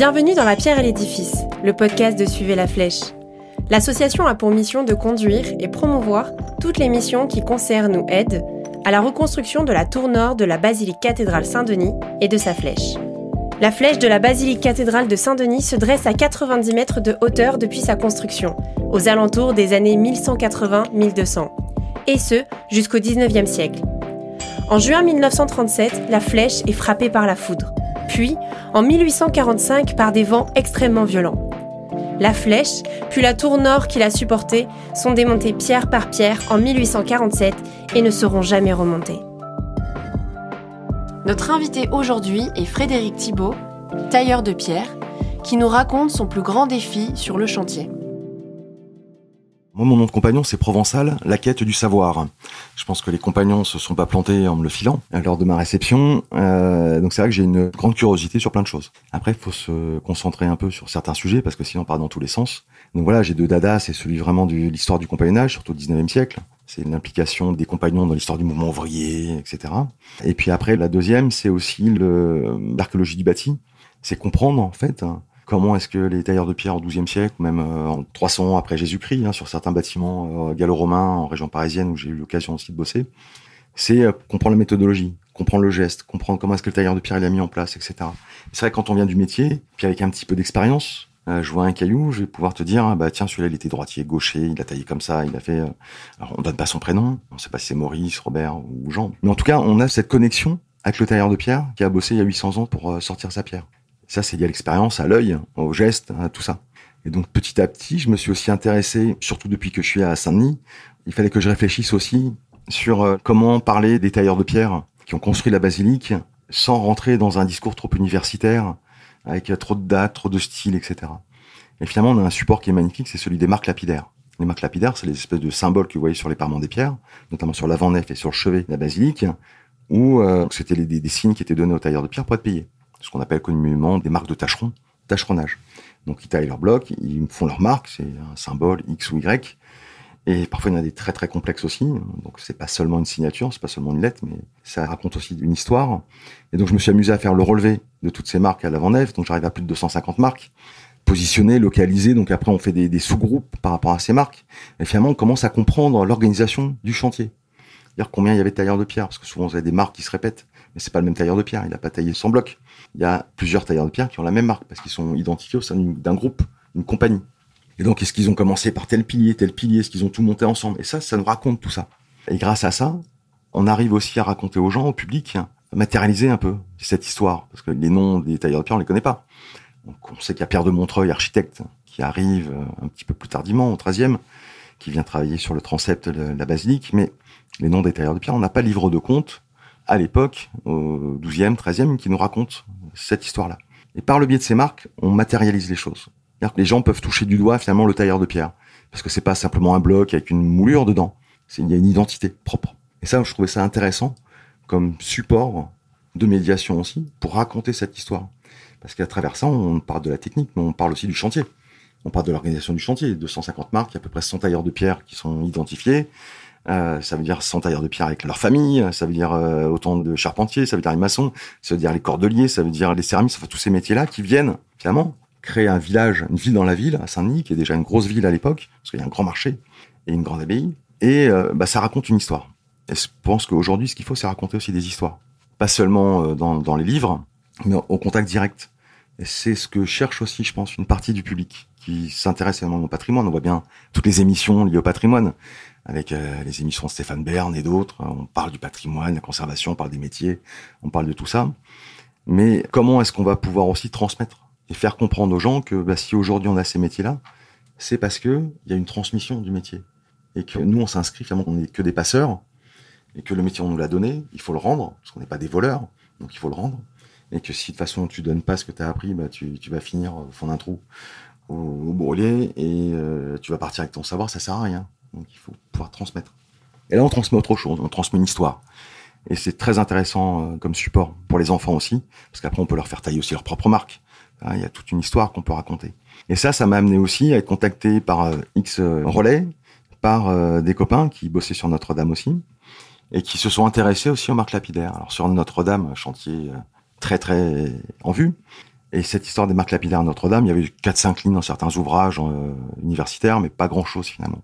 Bienvenue dans La Pierre et l'Édifice, le podcast de Suivez la Flèche. L'association a pour mission de conduire et promouvoir toutes les missions qui concernent ou aident à la reconstruction de la tour nord de la basilique cathédrale Saint-Denis et de sa flèche. La flèche de la basilique cathédrale de Saint-Denis se dresse à 90 mètres de hauteur depuis sa construction, aux alentours des années 1180-1200, et ce jusqu'au 19e siècle. En juin 1937, la flèche est frappée par la foudre puis en 1845 par des vents extrêmement violents. La flèche, puis la tour nord qui l'a supportée, sont démontées pierre par pierre en 1847 et ne seront jamais remontées. Notre invité aujourd'hui est Frédéric Thibault, tailleur de pierre, qui nous raconte son plus grand défi sur le chantier. Moi, mon nom de compagnon, c'est Provençal, la quête du savoir. Je pense que les compagnons se sont pas plantés en me le filant lors de ma réception. Euh, donc c'est vrai que j'ai une grande curiosité sur plein de choses. Après, il faut se concentrer un peu sur certains sujets parce que sinon on part dans tous les sens. Donc voilà, j'ai deux dadas, c'est celui vraiment de l'histoire du compagnonnage, surtout au 19e siècle. C'est l'implication des compagnons dans l'histoire du mouvement ouvrier, etc. Et puis après, la deuxième, c'est aussi l'archéologie du bâti. C'est comprendre, en fait, comment est-ce que les tailleurs de pierre au XIIe siècle, ou même euh, en 300 ans après Jésus-Christ, hein, sur certains bâtiments euh, gallo-romains en région parisienne où j'ai eu l'occasion aussi de bosser, c'est euh, comprendre la méthodologie, comprendre le geste, comprendre comment est-ce que le tailleur de pierre il a mis en place, etc. C'est vrai quand on vient du métier, puis avec un petit peu d'expérience, je vois un caillou, je vais pouvoir te dire, ah, bah tiens, celui-là il était droitier, gaucher, il a taillé comme ça, il a fait. Alors on donne pas son prénom, on sait pas si c'est Maurice, Robert ou Jean, mais en tout cas on a cette connexion avec le tailleur de pierre qui a bossé il y a 800 ans pour sortir sa pierre. Ça, c'est lié à l'expérience, à l'œil, au geste, à tout ça. Et donc, petit à petit, je me suis aussi intéressé, surtout depuis que je suis à Saint-Denis, il fallait que je réfléchisse aussi sur euh, comment parler des tailleurs de pierre qui ont construit la basilique sans rentrer dans un discours trop universitaire, avec trop de dates, trop de styles, etc. Et finalement, on a un support qui est magnifique, c'est celui des marques lapidaires. Les marques lapidaires, c'est les espèces de symboles que vous voyez sur les parements des pierres, notamment sur l'avant-nef et sur le chevet de la basilique, où euh, c'était des, des, signes qui étaient donnés aux tailleurs de pierre pour être payés ce qu'on appelle communément des marques de tâcheron, tâcheronnage. Donc ils taillent leur bloc, ils font leur marque, c'est un symbole X ou Y. Et parfois il y en a des très très complexes aussi. Donc c'est pas seulement une signature, c'est pas seulement une lettre, mais ça raconte aussi une histoire. Et donc je me suis amusé à faire le relevé de toutes ces marques à l'avant-nef. Donc j'arrive à plus de 250 marques positionnées, localisées. Donc après on fait des, des sous-groupes par rapport à ces marques. Et finalement on commence à comprendre l'organisation du chantier. Dire combien il y avait de tailleurs de pierre, parce que souvent vous avez des marques qui se répètent, mais c'est pas le même tailleur de pierre. Il n'a pas taillé 100 blocs il y a plusieurs tailleurs de pierre qui ont la même marque parce qu'ils sont identifiés au sein d'un groupe, une compagnie. Et donc, est-ce qu'ils ont commencé par tel pilier, tel pilier, est-ce qu'ils ont tout monté ensemble? Et ça, ça nous raconte tout ça. Et grâce à ça, on arrive aussi à raconter aux gens, au public, à matérialiser un peu cette histoire. Parce que les noms des tailleurs de pierre, on les connaît pas. Donc, on sait qu'il y a Pierre de Montreuil, architecte, qui arrive euh, un petit peu plus tardivement, au 13e, qui vient travailler sur le transept de la basilique. Mais les noms des tailleurs de pierre, on n'a pas livre de compte à l'époque, au 12e, 13e, qui nous raconte cette histoire-là. Et par le biais de ces marques, on matérialise les choses. les gens peuvent toucher du doigt finalement le tailleur de pierre, parce que c'est pas simplement un bloc avec une moulure dedans. Il y a une identité propre. Et ça, je trouvais ça intéressant comme support de médiation aussi pour raconter cette histoire. Parce qu'à travers ça, on parle de la technique, mais on parle aussi du chantier. On parle de l'organisation du chantier. 250 marques, il y a à peu près 100 tailleurs de pierre qui sont identifiés. Euh, ça veut dire 100 tailleurs de pierre avec leur famille, ça veut dire euh, autant de charpentiers, ça veut dire les maçons, ça veut dire les cordeliers, ça veut dire les céramistes, enfin tous ces métiers-là qui viennent finalement créer un village, une ville dans la ville, à Saint-Denis, qui est déjà une grosse ville à l'époque, parce qu'il y a un grand marché et une grande abbaye, et euh, bah, ça raconte une histoire. Et je pense qu'aujourd'hui, ce qu'il faut, c'est raconter aussi des histoires. Pas seulement dans, dans les livres, mais au contact direct. C'est ce que cherche aussi, je pense, une partie du public qui s'intéresse énormément au patrimoine. On voit bien toutes les émissions liées au patrimoine avec euh, les émissions de Stéphane Bern et d'autres. On parle du patrimoine, la conservation, on parle des métiers, on parle de tout ça. Mais comment est-ce qu'on va pouvoir aussi transmettre et faire comprendre aux gens que bah, si aujourd'hui on a ces métiers-là, c'est parce que il y a une transmission du métier et que nous on s'inscrit finalement on n'est que des passeurs et que le métier on nous l'a donné, il faut le rendre parce qu'on n'est pas des voleurs, donc il faut le rendre et que si de toute façon tu donnes pas ce que tu as appris, bah tu, vas finir au fond d'un trou au, au brûlé et euh, tu vas partir avec ton savoir, ça sert à rien. Donc il faut transmettre. Et là, on transmet autre chose, on transmet une histoire. Et c'est très intéressant euh, comme support pour les enfants aussi, parce qu'après, on peut leur faire tailler aussi leur propre marque. Hein, il y a toute une histoire qu'on peut raconter. Et ça, ça m'a amené aussi à être contacté par euh, X euh, relais, par des copains qui bossaient sur Notre-Dame aussi, et qui se sont intéressés aussi aux marques lapidaires. Alors sur Notre-Dame, chantier très très en vue, Et cette histoire des marques lapidaires à Notre-Dame, il y avait 4-5 lignes dans certains ouvrages universitaires, mais pas grand-chose finalement.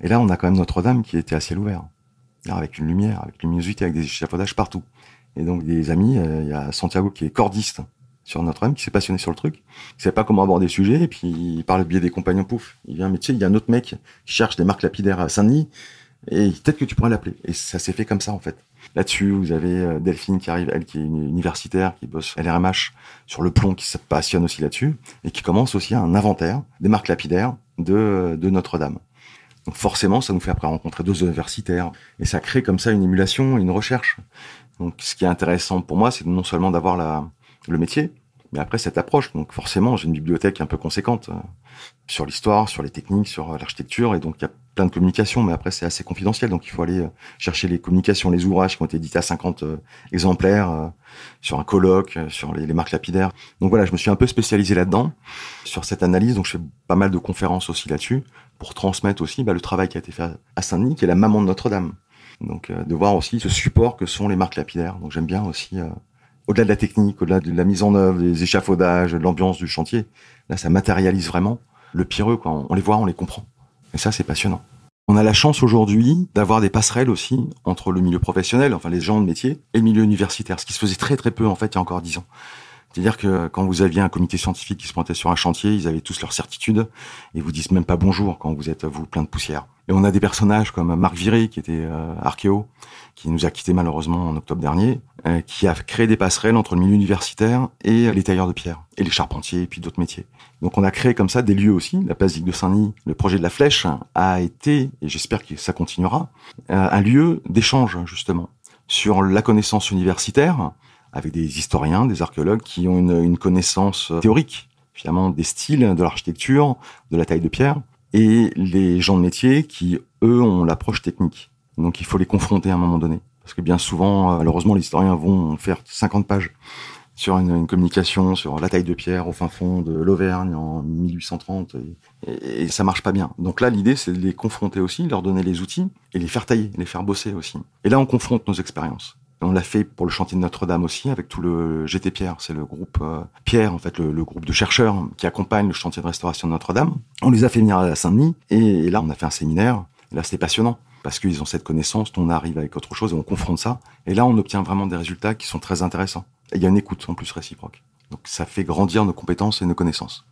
Et là, on a quand même Notre-Dame qui était à ciel ouvert, avec une lumière, avec une luminosité, avec des échafaudages partout. Et donc des amis, euh, il y a Santiago qui est cordiste sur Notre-Dame, qui s'est passionné sur le truc, qui savait pas comment aborder le sujet, et puis par le biais des compagnons, pouf, il vient, mais tu sais, il y a un autre mec qui cherche des marques lapidaires à Saint-Denis, et peut-être que tu pourrais l'appeler. Et ça s'est fait comme ça, en fait. Là-dessus, vous avez euh, Delphine qui arrive, elle qui est universitaire, qui bosse LRMH sur le plomb, qui se passionne aussi là-dessus, et qui commence aussi un inventaire des marques lapidaires de Notre-Dame. Donc forcément, ça nous fait après rencontrer d'autres universitaires, et ça crée comme ça une émulation, une recherche. Donc ce qui est intéressant pour moi, c'est non seulement d'avoir le métier, mais après cette approche. Donc forcément, j'ai une bibliothèque un peu conséquente euh, sur l'histoire, sur les techniques, sur euh, l'architecture, et donc il y a plein de communications, mais après c'est assez confidentiel, donc il faut aller euh, chercher les communications, les ouvrages qui ont été édités à 50 exemplaires, sur un colloque, sur les, marques lapidaires. Donc voilà, je me suis un peu spécialisé là-dedans, sur cette analyse, donc je fais pas mal de conférences aussi là-dessus, pour transmettre aussi bah, le travail qui a été fait à Saint-Denis, qui est la maman de Notre-Dame. Donc de voir aussi ce support que sont les marques lapidaires. Donc j'aime bien aussi au-delà de la technique, au-delà de la mise en œuvre, des échafaudages, de l'ambiance du chantier, là, ça matérialise vraiment le pireux, quoi. On les voit, on les comprend. Et ça, c'est passionnant. On a la chance aujourd'hui d'avoir des passerelles aussi entre le milieu professionnel, enfin les gens de métier, et le milieu universitaire, ce qui se faisait très très peu en fait il y a encore dix ans. C'est-à-dire que quand vous aviez un comité scientifique qui se pointait sur un chantier, ils avaient tous leurs certitudes et vous disent même pas bonjour quand vous êtes vous plein de poussière. Et on a des personnages comme Marc Viré qui était euh, archéo, qui nous a quitté malheureusement en octobre dernier, euh, qui a créé des passerelles entre le milieu universitaire et les tailleurs de pierre et les charpentiers et puis d'autres métiers. Donc on a créé comme ça des lieux aussi. La place de Saint-Denis, le projet de la Flèche a été, et j'espère que ça continuera, euh, un lieu d'échange justement sur la connaissance universitaire avec des historiens, des archéologues qui ont une, connaissance théorique finalement des styles de l'architecture, de la taille de pierre, et les gens de métier qui, eux, ont l'approche technique. Donc il faut les confronter à un moment donné. Parce que bien souvent, euh, malheureusement, les historiens vont faire 50 pages sur une, communication, sur la taille de pierre au fin fond de l'Auvergne en 1830, et, et, ça marche pas bien. Donc là, l'idée, c'est de les confronter aussi, leur donner les outils, et les faire tailler, les faire bosser aussi. Et là, on confronte nos expériences. On l'a fait pour le chantier de Notre-Dame aussi, avec tout le GT Pierre, c'est le groupe euh, Pierre, en fait, le, groupe de chercheurs qui accompagne le chantier de restauration de Notre-Dame. On les a fait venir à Saint-Denis, et, là, on a fait un séminaire. là, c'était passionnant, parce qu'ils ont cette connaissance, on arrive avec autre chose, et on confronte ça. Et là, on obtient vraiment des résultats qui sont très intéressants. Et il y a une écoute en plus réciproque. Donc ça fait grandir nos compétences et nos connaissances.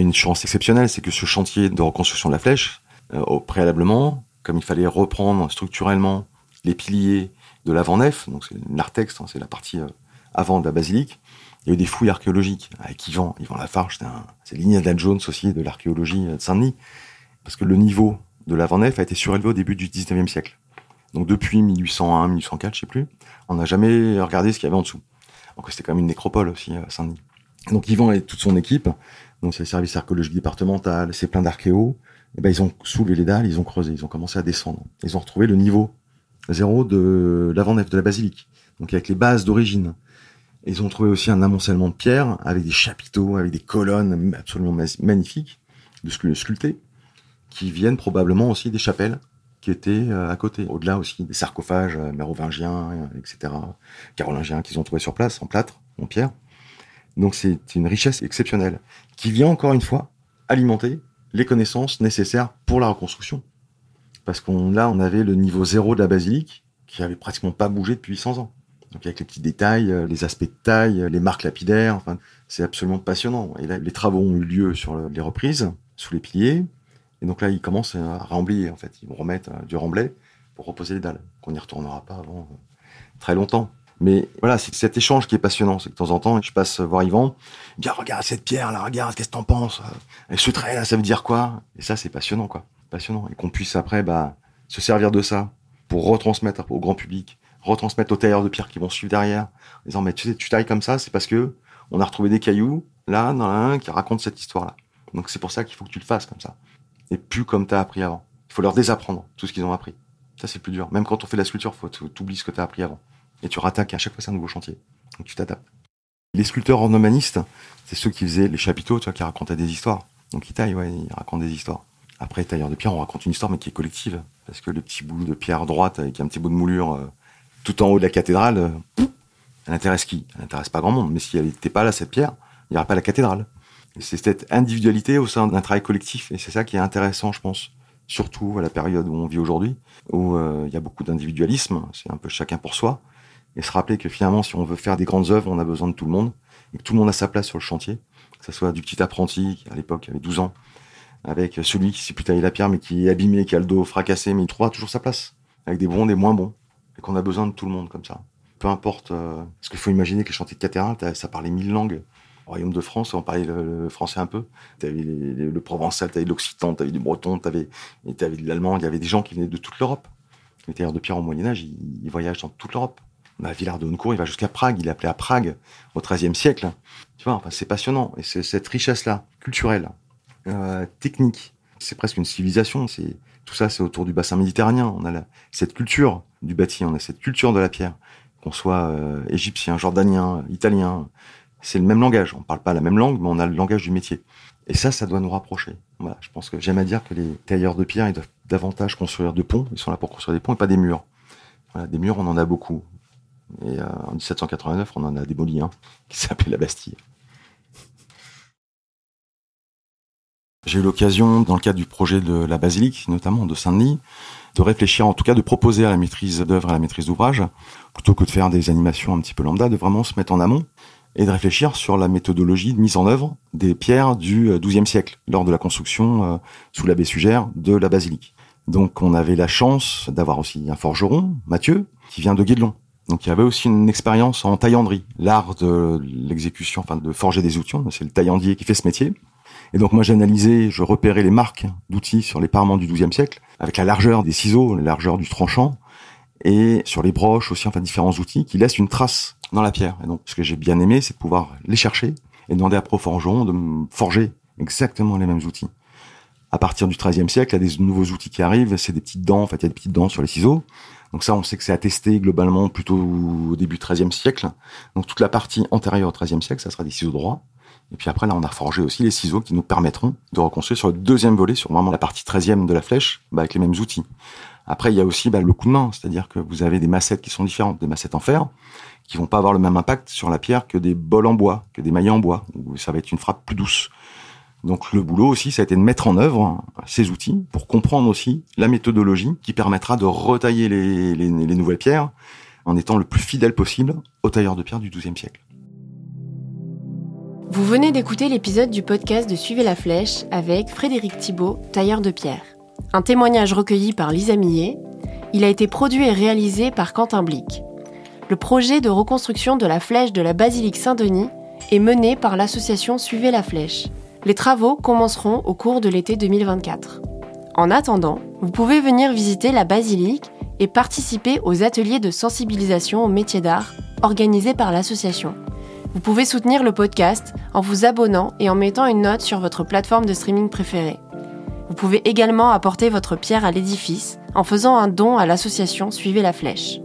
Une chance exceptionnelle, c'est que ce chantier de reconstruction de la flèche, euh, au préalablement, comme il fallait reprendre structurellement les piliers de l'avant-nef, donc c'est l'artex, hein, c'est la partie euh, avant de la basilique, il y a eu des fouilles archéologiques avec Yvan, Yvan Lafarge, c'est l'Indiana Jones aussi de l'archéologie de Saint-Denis, parce que le niveau de l'avant-nef a été surélevé au début du 19e siècle. Donc depuis 1801, 1804, je sais plus, on n'a jamais regardé ce qu'il y avait en dessous. Donc c'était quand même une nécropole aussi à Saint-Denis. Donc Yvan et toute son équipe donc c'est le service archéologique départemental, c'est plein d'archéos, et eh ben ils ont soulevé les dalles, ils ont creusé, ils ont commencé à descendre. Ils ont retrouvé le niveau zéro de l'avant-nef de la basilique, donc avec les bases d'origine. Ils ont trouvé aussi un amoncellement de pierres avec des chapiteaux, avec des colonnes absolument magnifiques, de sculptés, qui viennent probablement aussi des chapelles qui étaient euh, à côté. Au-delà aussi des sarcophages euh, mérovingiens, etc., carolingiens qu'ils ont trouvé sur place, en plâtre, en pierre. Donc c'est une richesse exceptionnelle qui vient encore une fois alimenter les connaissances nécessaires pour la reconstruction. Parce qu'on là, on avait le niveau zéro de la basilique qui avait pratiquement pas bougé depuis 800 ans. Donc avec les petits détails, euh, les aspects de taille, les marques lapidaires, enfin, c'est absolument passionnant. Et là, les travaux ont eu lieu sur les reprises, sous les piliers. Et donc là, ils commencent à rembler, en fait. Ils vont remettre euh, du remblai pour reposer les dalles. Qu'on n'y retournera pas avant euh, très longtemps. Mais voilà, c'est cet échange qui est passionnant. C'est que de temps en temps, je passe voir Yvan, dit, ah, regarde cette pierre là, regarde, qu'est-ce que t'en penses Et ce trait là, ça veut dire quoi? Et ça, c'est passionnant, quoi. Passionnant. Et qu'on puisse après, bah, se servir de ça pour retransmettre au grand public, retransmettre aux tailleurs de pierre qui vont suivre derrière, en disant, mais tu sais, tu tailles comme ça, c'est parce que on a retrouvé des cailloux, là, dans un qui raconte cette histoire-là. Donc c'est pour ça qu'il faut que tu le fasses comme ça. Et plus comme t'as appris avant. Il faut leur désapprendre tout ce qu'ils ont appris. Ça, c'est plus dur. Même quand on fait la sculpture, faut t'oublies ce que t'as appris avant et tu rattaques à chaque fois c'est un nouveau chantier. Donc tu t'adaptes. Les sculpteurs ornomanistes, c'est ceux qui faisaient les chapiteaux, tu vois, qui racontaient des histoires. Donc ils taillent, ouais, ils racontent des histoires. Après, tailleur de pierre, on raconte une histoire, mais qui est collective. Parce que le petit bout de pierre droite avec un petit bout de moulure euh, tout en haut de la cathédrale, euh, elle intéresse qui? Elle intéresse pas grand monde. Mais si elle n'était pas là, cette pierre, il n'y aurait pas la cathédrale. C'est cette individualité au sein d'un travail collectif. Et c'est ça qui est intéressant, je pense. Surtout à la période où on vit aujourd'hui, où euh, il y a beaucoup d'individualisme. C'est un peu chacun pour soi. Et se rappeler que finalement, si on veut faire des grandes œuvres, on a besoin de tout le monde. Et que tout le monde a sa place sur le chantier. Que ce soit du petit apprenti, à l'époque avait 12 ans, avec celui qui sait plus tailler la pierre, mais qui est abîmé, qui a le dos fracassé, mais il trouvera toujours sa place. Avec des bons, des moins bons. Et qu'on a besoin de tout le monde comme ça. Peu importe. Euh, parce qu'il faut imaginer que les chantiers de cathédrale, ça parlait mille langues. Au royaume de France, on parlait le, français un peu. T'avais le provençal, t'avais l'occitan, t'avais du breton, t'avais, avais de l'allemand. Il y avait des gens qui venaient de toute l'Europe. Les tailleurs de pierre au Moyen-Âge, ils, voyagent dans toute l'Europe. Bah, Villard de Honnecourt, il va jusqu'à Prague. Il est appelé à Prague au XIIIe siècle. Tu vois, enfin, c'est passionnant. Et c'est cette richesse-là, culturelle, euh, technique. C'est presque une civilisation. C'est tout ça, c'est autour du bassin méditerranéen. On a cette culture du bâti, on a cette culture de la pierre, qu'on soit euh, égyptien, jordanien, italien. C'est le même langage. On parle pas la même langue, mais on a le langage du métier. Et ça, ça doit nous rapprocher. Voilà, je pense que j'aime à dire que les tailleurs de pierre, ils doivent davantage construire de ponts. Ils sont là pour construire des ponts et pas des murs. Voilà, des murs, on en a beaucoup. Et euh, en 1789, on en a démoli un qui s'appelait la Bastille. J'ai eu l'occasion, dans le cadre du projet de la basilique, notamment de Saint-Denis, de réfléchir, en tout cas de proposer à la maîtrise d'œuvre et à la maîtrise d'ouvrage, plutôt que de faire des animations un petit peu lambda, de vraiment se mettre en amont et de réfléchir sur la méthodologie de mise en œuvre des pierres du XIIe siècle, lors de la construction euh, sous l'abbé Sugère de la basilique. Donc on avait la chance d'avoir aussi un forgeron, Mathieu, qui vient de Guédelon. Donc il y avait aussi une expérience en taillanderie, l'art de l'exécution, enfin de forger des outils. C'est le taillandier qui fait ce métier. Et donc moi j'analysais, je repérais les marques d'outils sur les parements du XIIe siècle, avec la largeur des ciseaux, la largeur du tranchant, et sur les broches aussi, enfin différents outils qui laissent une trace dans la pierre. Et donc ce que j'ai bien aimé, c'est pouvoir les chercher et demander à Pro Forgeron de me forger exactement les mêmes outils. À partir du XIIIe siècle, il y a des nouveaux outils qui arrivent, c'est des petites dents, en fait il y a des petites dents sur les ciseaux. Donc ça, on sait que c'est attesté globalement plutôt au début XIIIe siècle. Donc toute la partie antérieure au XIIIe siècle, ça sera des ciseaux droits. Et puis après, là, on a forgé aussi les ciseaux qui nous permettront de reconstruire sur le deuxième volet, sur vraiment la partie 13e de la flèche, bah, avec les mêmes outils. Après, il y a aussi bah, le coup de main, c'est-à-dire que vous avez des massettes qui sont différentes, des massettes en fer, qui vont pas avoir le même impact sur la pierre que des bols en bois, que des maillets en bois, où ça va être une frappe plus douce. Donc le boulot aussi, ça a été de mettre en œuvre ces outils pour comprendre aussi la méthodologie qui permettra de retailler les, les, les nouvelles pierres en étant le plus fidèle possible aux tailleurs de pierre du XIIe siècle. Vous venez d'écouter l'épisode du podcast de Suivez la Flèche avec Frédéric Thibault, tailleur de pierre. Un témoignage recueilli par Lisa Millet. Il a été produit et réalisé par Quentin Blic. Le projet de reconstruction de la flèche de la basilique Saint-Denis est mené par l'association Suivez la Flèche. Les travaux commenceront au cours de l'été 2024. En attendant, vous pouvez venir visiter la basilique et participer aux ateliers de sensibilisation au métier d'art organisés par l'association. Vous pouvez soutenir le podcast en vous abonnant et en mettant une note sur votre plateforme de streaming préférée. Vous pouvez également apporter votre pierre à l'édifice en faisant un don à l'association Suivez la Flèche.